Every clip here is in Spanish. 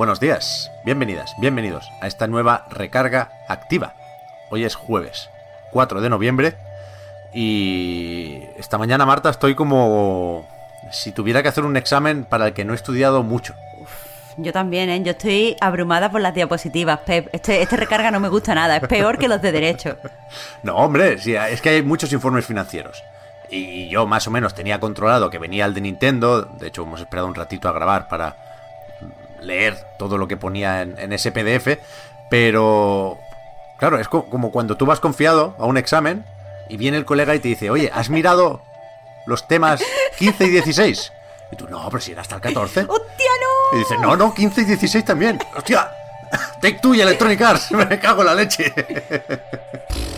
Buenos días, bienvenidas, bienvenidos a esta nueva recarga activa. Hoy es jueves 4 de noviembre y esta mañana, Marta, estoy como si tuviera que hacer un examen para el que no he estudiado mucho. Yo también, ¿eh? Yo estoy abrumada por las diapositivas, Pep. Este, este recarga no me gusta nada, es peor que los de derecho. No, hombre, sí, es que hay muchos informes financieros. Y yo más o menos tenía controlado que venía el de Nintendo. De hecho, hemos esperado un ratito a grabar para leer todo lo que ponía en, ese PDF. Pero, claro, es como cuando tú vas confiado a un examen y viene el colega y te dice, oye, ¿has mirado los temas 15 y 16? Y tú, no, pero si era hasta el 14. ¡Hostia, no! Y dice, no, no, 15 y 16 también. ¡Hostia! Take Two y Electronic Arts. Me cago en la leche.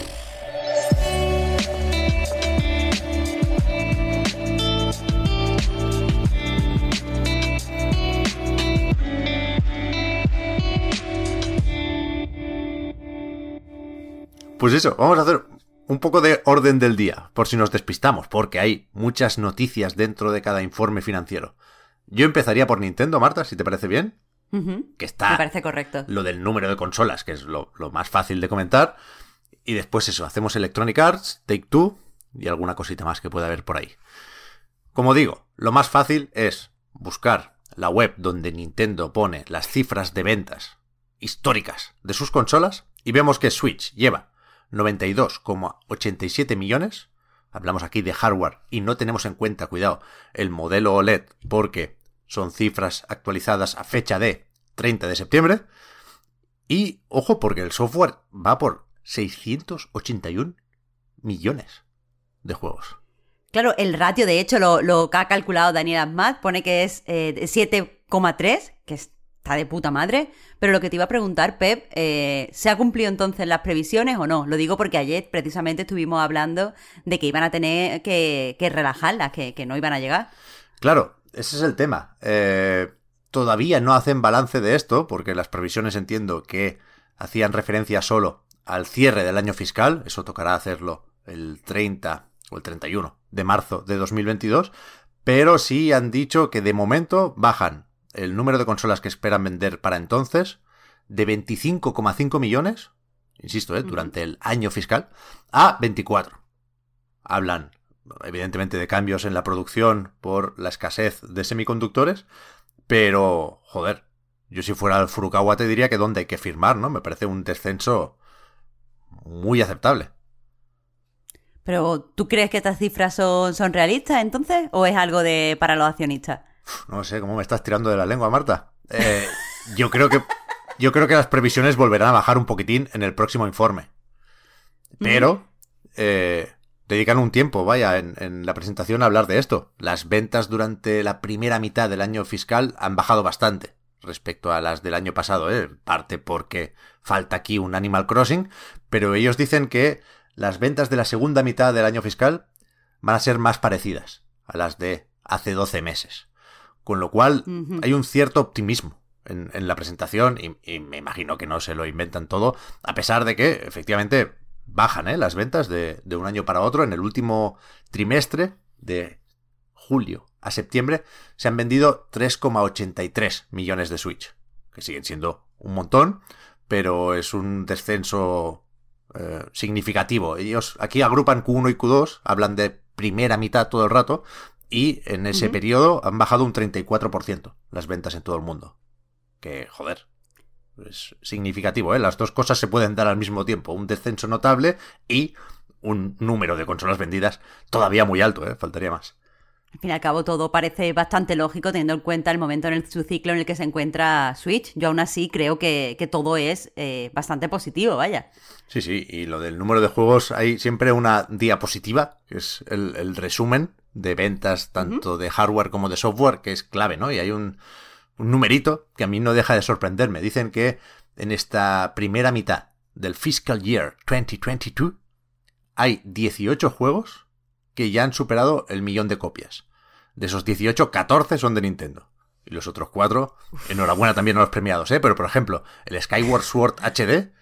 Pues eso, vamos a hacer un poco de orden del día, por si nos despistamos, porque hay muchas noticias dentro de cada informe financiero. Yo empezaría por Nintendo, Marta, si te parece bien. Que está. Me parece correcto. Lo del número de consolas, que es lo, lo más fácil de comentar. Y después eso, hacemos Electronic Arts, Take Two y alguna cosita más que pueda haber por ahí. Como digo, lo más fácil es buscar la web donde Nintendo pone las cifras de ventas históricas de sus consolas y vemos que Switch lleva 92,87 millones. Hablamos aquí de hardware y no tenemos en cuenta, cuidado, el modelo OLED porque son cifras actualizadas a fecha de 30 de septiembre. Y ojo, porque el software va por 681 millones de juegos. Claro, el ratio, de hecho, lo, que ha calculado Daniel Ahmad pone que es 7,3, eh, que es está de puta madre. Pero lo que te iba a preguntar, Pep, eh, ¿se ha cumplido entonces las previsiones o no? Lo digo porque ayer precisamente estuvimos hablando de que iban a tener que, relajarlas, que, no iban a llegar. Claro, ese es el tema. Eh, todavía no hacen balance de esto, porque las previsiones entiendo que hacían referencia solo al cierre del año fiscal. Eso tocará hacerlo el 30 o el 31 de marzo de 2022. Pero sí han dicho que de momento bajan el número de consolas que esperan vender para entonces de 25,5 millones, insisto, ¿eh? durante el año fiscal, a 24. Hablan, evidentemente, de cambios en la producción por la escasez de semiconductores, pero, joder, yo si fuera el Furukawa te diría que dónde hay que firmar, ¿no? Me parece un descenso muy aceptable. Pero, ¿tú crees que estas cifras son, son realistas entonces? ¿O es algo de para los accionistas? No sé, ¿cómo me estás tirando de la lengua, Marta? Eh, yo creo que. Yo creo que las previsiones volverán a bajar un poquitín en el próximo informe. Pero. Eh, dedican un tiempo, vaya, en, la presentación a hablar de esto. Las ventas durante la primera mitad del año fiscal han bajado bastante respecto a las del año pasado, ¿eh? parte porque falta aquí un Animal Crossing, pero ellos dicen que las ventas de la segunda mitad del año fiscal van a ser más parecidas a las de hace 12 meses. Con lo cual hay un cierto optimismo en, la presentación y, me imagino que no se lo inventan todo, a pesar de que efectivamente bajan ¿eh? las ventas de, de un año para otro. En el último trimestre de julio a septiembre se han vendido 3,83 millones de Switch, que siguen siendo un montón, pero es un descenso eh, significativo. Ellos aquí agrupan Q1 y Q2, hablan de primera mitad todo el rato, y en ese periodo han bajado un 34% las ventas en todo el mundo. Que, joder, es significativo, ¿eh? Las dos cosas se pueden dar al mismo tiempo. Un descenso notable y un número de consolas vendidas todavía muy alto, ¿eh? Faltaría más. Al fin y al cabo todo parece bastante lógico teniendo en cuenta el momento en el, su ciclo en el que se encuentra Switch. Yo aún así creo que, que todo es eh, bastante positivo, vaya. Sí, sí, y lo del número de juegos, hay siempre una diapositiva, que es el, el resumen de ventas tanto de hardware como de software, que es clave, ¿no? Y hay un, un numerito que a mí no deja de sorprenderme. Dicen que en esta primera mitad del fiscal year 2022 hay 18 juegos que ya han superado el millón de copias. De esos 18, 14 son de Nintendo. Y los otros 4, enhorabuena también a los premiados, ¿eh? Pero por ejemplo, el Skyward Sword HD,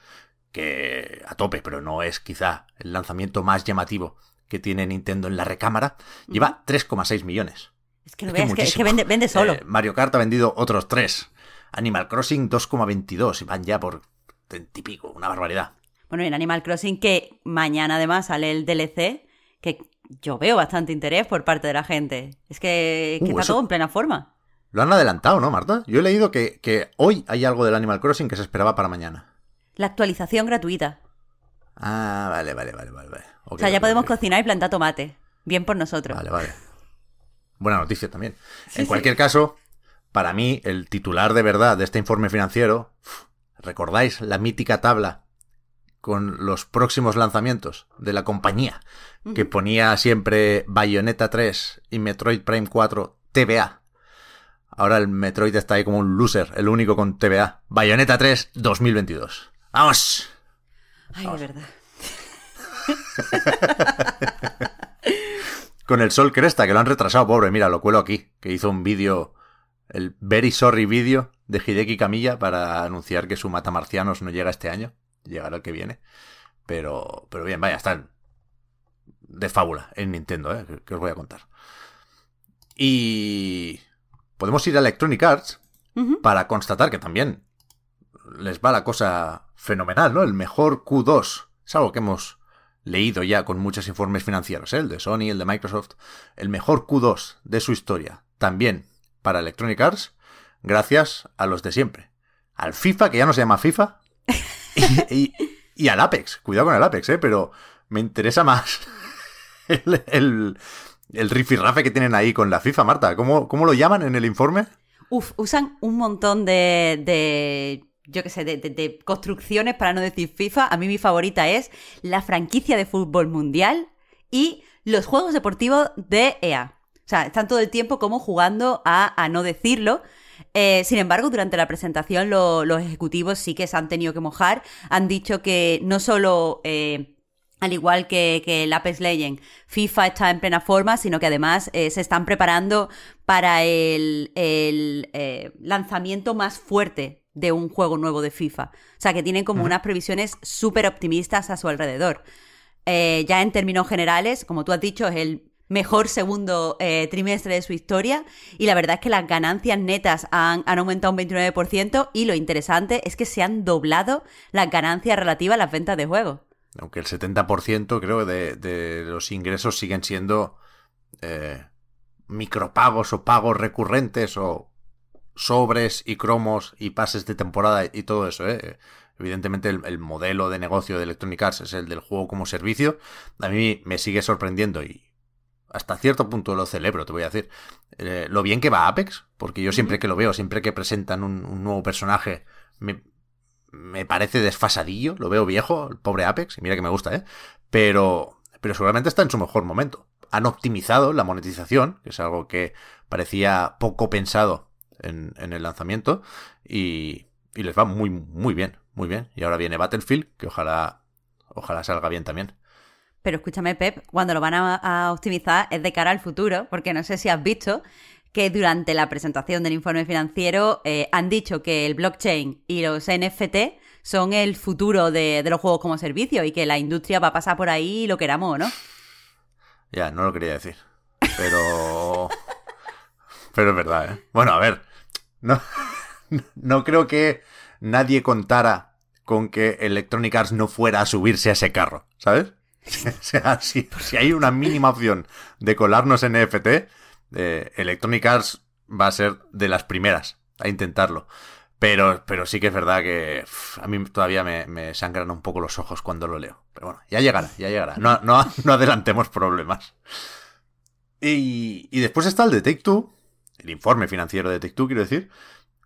que a tope, pero no es quizá el lanzamiento más llamativo que tiene Nintendo en la recámara, lleva 3,6 millones. Es que no veas, que, es que vende, vende solo. Eh, Mario Kart ha vendido otros 3. Animal Crossing 2,22 y van ya por 20 y pico, una barbaridad. Bueno, y en Animal Crossing que mañana además sale el DLC, que yo veo bastante interés por parte de la gente. Es que, que Uh, está eso- todo en plena forma. Lo han adelantado, ¿no, Marta? Yo he leído que, que hoy hay algo del Animal Crossing que se esperaba para mañana. La actualización gratuita. Ah, vale, vale, vale, vale. o sea, ya podemos cocinar y plantar tomate. Bien por nosotros. Vale, vale. Buena noticia también. Sí, en sí. cualquier caso, para mí, el titular de verdad de este informe financiero, ¿recordáis la mítica tabla con los próximos lanzamientos de la compañía? Que ponía siempre Bayonetta 3 y Metroid Prime 4 TBA. Ahora el Metroid está ahí como un loser, el único con TBA. Bayonetta 3 2022. ¡Vamos! Ay, de verdad. Con el Sol Cresta, que lo han retrasado, pobre. Mira, lo cuelo aquí. Que hizo un vídeo, el Very Sorry vídeo de Hideki Kamiya para anunciar que su Matamarcianos no llega este año. Llegará el que viene. Pero, pero bien, vaya, están de fábula en Nintendo, ¿eh? que, que os voy a contar. Y podemos ir a Electronic Arts para constatar que también les va la cosa fenomenal, ¿no? El mejor Q2. Es algo que hemos leído ya con muchos informes financieros, ¿eh? el de Sony, el de Microsoft. El mejor Q2 de su historia. También para Electronic Arts, gracias a los de siempre. Al FIFA, que ya no se llama FIFA, y, y- al Apex. Cuidado con el Apex, ¿eh? Pero me interesa más el, el, el rifirrafe que tienen ahí con la FIFA, Marta. ¿Cómo, cómo lo llaman en el informe? Uf, usan un montón de, de yo qué sé, de- de construcciones para no decir FIFA. A mí mi favorita es la franquicia de fútbol mundial y los juegos deportivos de EA. O sea, están todo el tiempo como jugando a, a no decirlo. Eh, sin embargo, durante la presentación lo- los ejecutivos sí que se han tenido que mojar. Han dicho que no solo... eh, al igual que, que el Apex Legend, FIFA está en plena forma, sino que además eh, se están preparando para el, el, eh, lanzamiento más fuerte de un juego nuevo de FIFA. O sea, que tienen como unas previsiones súper optimistas a su alrededor. Eh, ya en términos generales, como tú has dicho, es el mejor segundo eh, trimestre de su historia y la verdad es que las ganancias netas han, han aumentado un 29% y lo interesante es que se han doblado las ganancias relativas a las ventas de juegos. Aunque el 70% creo de, de los ingresos siguen siendo eh, micropagos o pagos recurrentes o sobres y cromos y pases de temporada y todo eso. ¿eh? Evidentemente el, el modelo de negocio de Electronic Arts es el del juego como servicio. A mí me sigue sorprendiendo y hasta cierto punto lo celebro, te voy a decir. Eh, lo bien que va Apex, porque yo siempre que lo veo, siempre que presentan un, un nuevo personaje, me, me parece desfasadillo, lo veo viejo, el pobre Apex, y mira que me gusta, ¿eh? Pero, pero seguramente está en su mejor momento. Han optimizado la monetización, que es algo que parecía poco pensado en, en el lanzamiento, y, y les va muy, muy bien, muy bien. Y ahora viene Battlefield, que ojalá, ojalá salga bien también. Pero escúchame, Pep, cuando lo van a, optimizar es de cara al futuro, porque no sé si has visto que durante la presentación del informe financiero eh, han dicho que el blockchain y los NFT son el futuro de, de los juegos como servicio y que la industria va a pasar por ahí lo queramos o no. Ya, no lo quería decir. Pero. pero es verdad, ¿eh? Bueno, a ver. No, no creo que nadie contara con que Electronic Arts no fuera a subirse a ese carro, ¿sabes? Sea, si, si hay una mínima opción de colarnos en NFT, eh, Electronic Arts va a ser de las primeras a intentarlo. Pero, pero sí que es verdad que a mí todavía me, sangran un poco los ojos cuando lo leo. Pero bueno, ya llegará, ya llegará. No, no, adelantemos problemas. Y, y después está el de el informe financiero de Take quiero decir,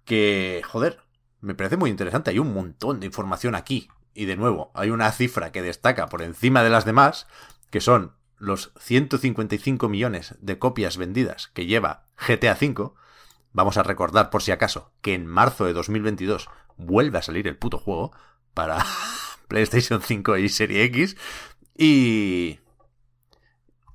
que, joder, me parece muy interesante. Hay un montón de información aquí. Y de nuevo, hay una cifra que destaca por encima de las demás, que son los 155 millones de copias vendidas que lleva GTA V. Vamos a recordar, por si acaso, que en marzo de 2022 vuelve a salir el puto juego para PlayStation 5 y Serie X. Y...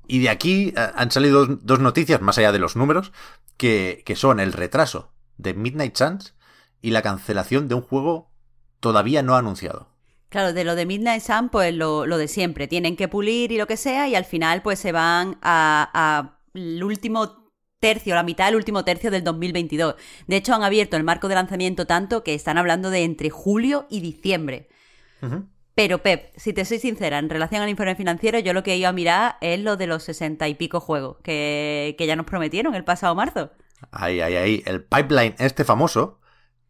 De aquí eh, han salido dos noticias, más allá de los números, que, que son el retraso de Midnight Suns y la cancelación de un juego todavía no anunciado. Claro, de lo de Midnight Sun, pues lo, lo, de siempre. Tienen que pulir y lo que sea, y al final, pues se van a, el último tercio, la mitad del último tercio del 2022. De hecho, han abierto el marco de lanzamiento tanto que están hablando de entre julio y diciembre. Pero, Pep, si te soy sincera, en relación al informe financiero, yo lo que he ido a mirar es lo de los sesenta y pico juegos que, que ya nos prometieron el pasado marzo. Ahí, ahí, ahí. El pipeline este famoso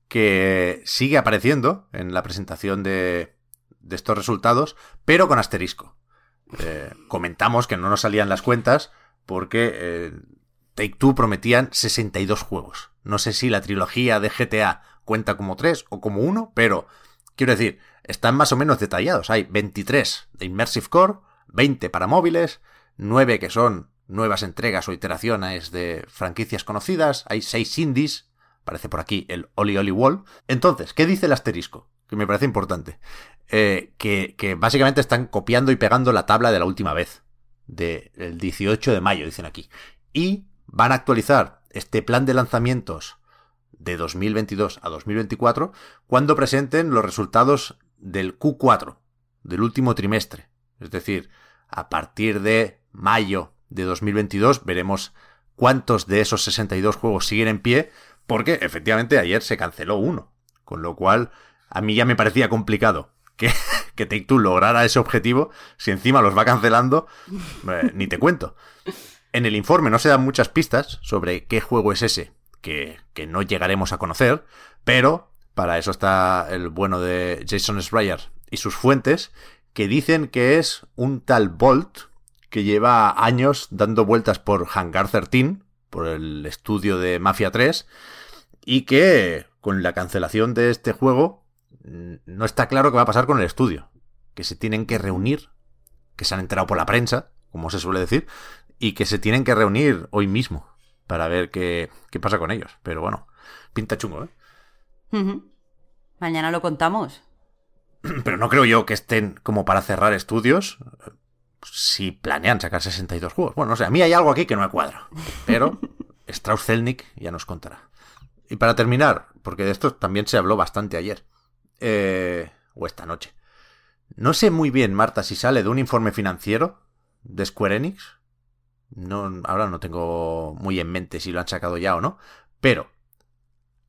que sigue apareciendo en la presentación de, de estos resultados, pero con asterisco. Eh, comentamos que no nos salían las cuentas porque eh, Take Two prometían 62 juegos. No sé si la trilogía de GTA cuenta como 3 o como 1, pero quiero decir, están más o menos detallados. Hay 23 de Immersive Core, 20 para móviles, 9 que son nuevas entregas o iteraciones de franquicias conocidas, hay 6 indies, parece por aquí el Oli Oli Wall. Entonces, ¿qué dice el asterisco? Que me parece importante. Eh, que, que, básicamente están copiando y pegando la tabla de la última vez, del 18 de mayo, dicen aquí. Y van a actualizar este plan de lanzamientos de 2022 a 2024 cuando presenten los resultados del Q4, del último trimestre. Es decir, a partir de mayo de 2022 veremos cuántos de esos 62 juegos siguen en pie, porque efectivamente ayer se canceló uno. Con lo cual, a mí ya me parecía complicado que, que Take Two lograra ese objetivo, si encima los va cancelando, eh, ni te cuento. En el informe no se dan muchas pistas sobre qué juego es ese, que, que no llegaremos a conocer, pero para eso está el bueno de Jason Schreier y sus fuentes, que dicen que es un tal Bolt que lleva años dando vueltas por Hangar 13, por el estudio de Mafia 3, y que con la cancelación de este juego no está claro qué va a pasar con el estudio. Que se tienen que reunir, que se han enterado por la prensa, como se suele decir, y que se tienen que reunir hoy mismo para ver qué, qué pasa con ellos. Pero bueno, pinta chungo, ¿eh? Mañana lo contamos. Pero no creo yo que estén como para cerrar estudios si planean sacar 62 juegos. Bueno, no sé, a mí hay algo aquí que no me cuadra. Pero Strauss-Zelnick ya nos contará. Y para terminar, porque de esto también se habló bastante ayer. Eh, o esta noche. No sé muy bien, Marta, si sale de un informe financiero de Square Enix. No, ahora no tengo muy en mente si lo han sacado ya o no. Pero,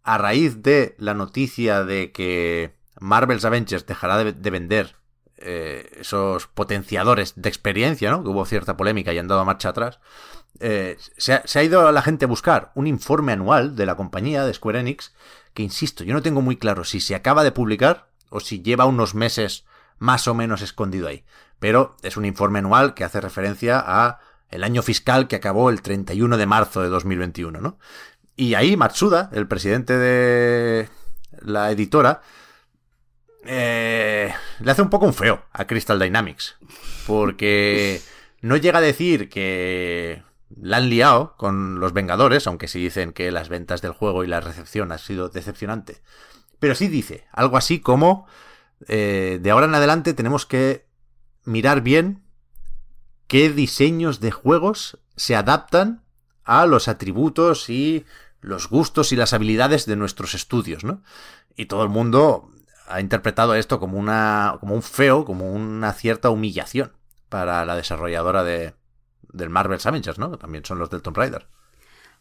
a raíz de la noticia de que Marvel's Avengers dejará de, de vender eh, esos potenciadores de experiencia, ¿no? Que hubo cierta polémica y han dado marcha atrás. Eh, se, ha, se, ha, ido la gente a buscar un informe anual de la compañía de Square Enix que insisto, yo no tengo muy claro si se acaba de publicar o si lleva unos meses más o menos escondido ahí. Pero es un informe anual que hace referencia a el año fiscal que acabó el 31 de marzo de 2021, ¿no? Y ahí Matsuda, el presidente de la editora, eh, le hace un poco un feo a Crystal Dynamics. Porque no llega a decir que la han liado con los Vengadores, aunque sí dicen que las ventas del juego y la recepción ha sido decepcionante. Pero sí dice algo así como eh, de ahora en adelante tenemos que mirar bien qué diseños de juegos se adaptan a los atributos y los gustos y las habilidades de nuestros estudios, ¿no? Y todo el mundo ha interpretado esto como una como un feo, como una cierta humillación para la desarrolladora de, del Marvel's Avengers, ¿no? También son los del Tomb Raider.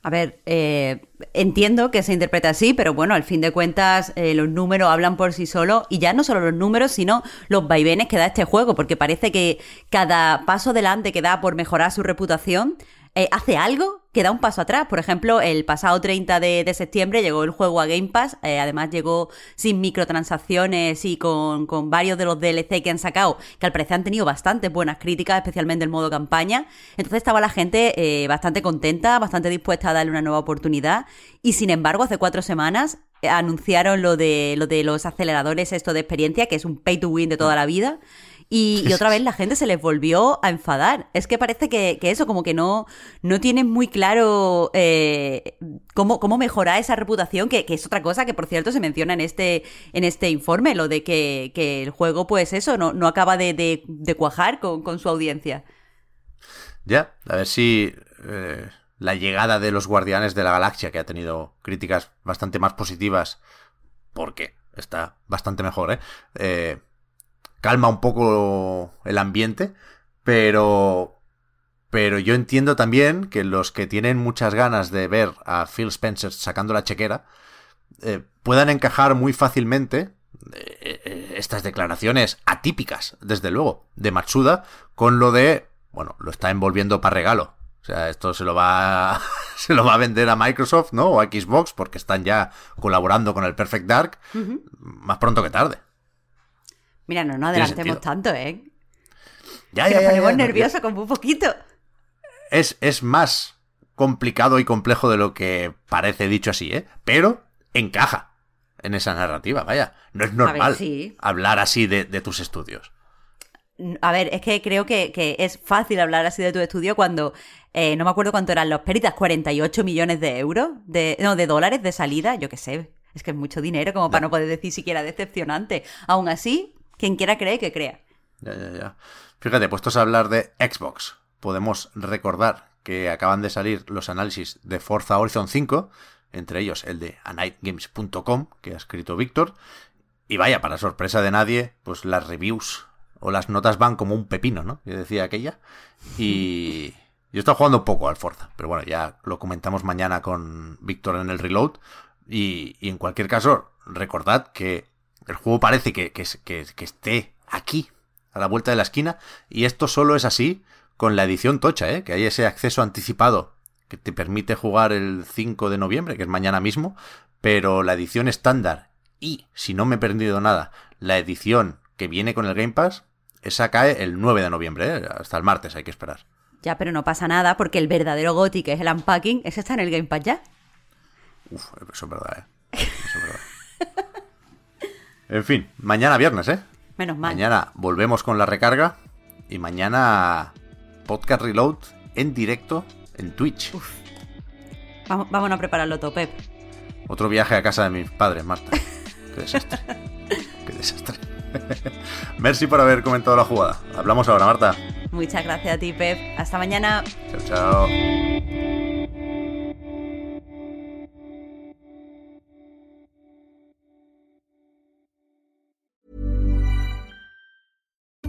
A ver, eh, entiendo que se interpreta así, pero bueno, al fin de cuentas eh, los números hablan por sí solos y ya no solo los números, sino los vaivenes que da este juego, porque parece que cada paso adelante que da por mejorar su reputación eh, hace algo que da un paso atrás. Por ejemplo, el pasado 30 de, septiembre llegó el juego a Game Pass, eh, además llegó sin microtransacciones y con, varios de los DLC que han sacado, que al parecer han tenido bastantes buenas críticas, especialmente el modo campaña. Entonces estaba la gente eh, bastante contenta, bastante dispuesta a darle una nueva oportunidad. Y sin embargo, hace cuatro semanas anunciaron lo de, lo de los aceleradores esto de experiencia, que es un pay to win de toda la vida. Y, otra vez la gente se les volvió a enfadar. Es que parece que, eso, como que no, no tienen muy claro eh, cómo, cómo mejorar esa reputación, que, es otra cosa que, por cierto, se menciona en este, en este informe, lo de que, el juego, pues eso, no, no acaba de, cuajar con, su audiencia. Ya, a ver si eh, la llegada de los Guardianes de la Galaxia, que ha tenido críticas bastante más positivas, porque está bastante mejor, ¿eh? eh calma un poco el ambiente, pero pero yo entiendo también que los que tienen muchas ganas de ver a Phil Spencer sacando la chequera eh, puedan encajar muy fácilmente eh, eh, estas declaraciones atípicas, desde luego, de Matsuda con lo de, bueno, lo está envolviendo para regalo. O sea, esto se lo va se lo va a vender a Microsoft, ¿no? O a Xbox porque están ya colaborando con el Perfect Dark más pronto que tarde. Mira, no nos adelantemos tanto, ¿eh? Ya, ya, nos ponemos nerviosos como un poquito. Es, es más complicado y complejo de lo que parece dicho así, ¿eh? Pero encaja en esa narrativa, vaya. No es normal hablar así de, tus estudios. A ver, es que creo que, es fácil hablar así de tu estudio cuando eh, no me acuerdo cuánto eran los pérdidas, 48 millones de euros, de, no, de dólares de salida, yo qué sé. Es que es mucho dinero como para no poder decir siquiera decepcionante. Aún así, quien quiera creer, que crea. Ya, ya, ya. Fíjate, puestos a hablar de Xbox, podemos recordar que acaban de salir los análisis de Forza Horizon 5, entre ellos el de anightgames.com, que ha escrito Víctor. Y vaya, para sorpresa de nadie, pues las reviews o las notas van como un pepino, ¿no? Yo decía aquella. Y yo estoy jugando un poco al Forza, pero bueno, ya lo comentamos mañana con Víctor en el reload. Y en cualquier caso, recordad que el juego parece que, esté aquí, a la vuelta de la esquina, y esto solo es así con la edición tocha, ¿eh? que hay ese acceso anticipado que te permite jugar el 5 de noviembre, que es mañana mismo, pero la edición estándar y, si no me he perdido nada, la edición que viene con el Game Pass, esa cae el 9 de noviembre, ¿eh? hasta el martes hay que esperar. Ya, pero no pasa nada porque el verdadero GOTI, que es el unpacking, ese está en el Game Pass ya. Uf, eso es verdad, ¿eh? Eso es verdad. En fin, mañana viernes, ¿eh? Menos mal. Mañana volvemos con la recarga y mañana podcast reload en directo en Twitch. Uf. Vamos, vámonos a prepararlo todo, Pep. Otro viaje a casa de mis padres, Marta. Qué desastre. Qué desastre. Merci por haber comentado la jugada. Hablamos ahora, Marta. Muchas gracias a ti, Pep. Hasta mañana. Chao, chao.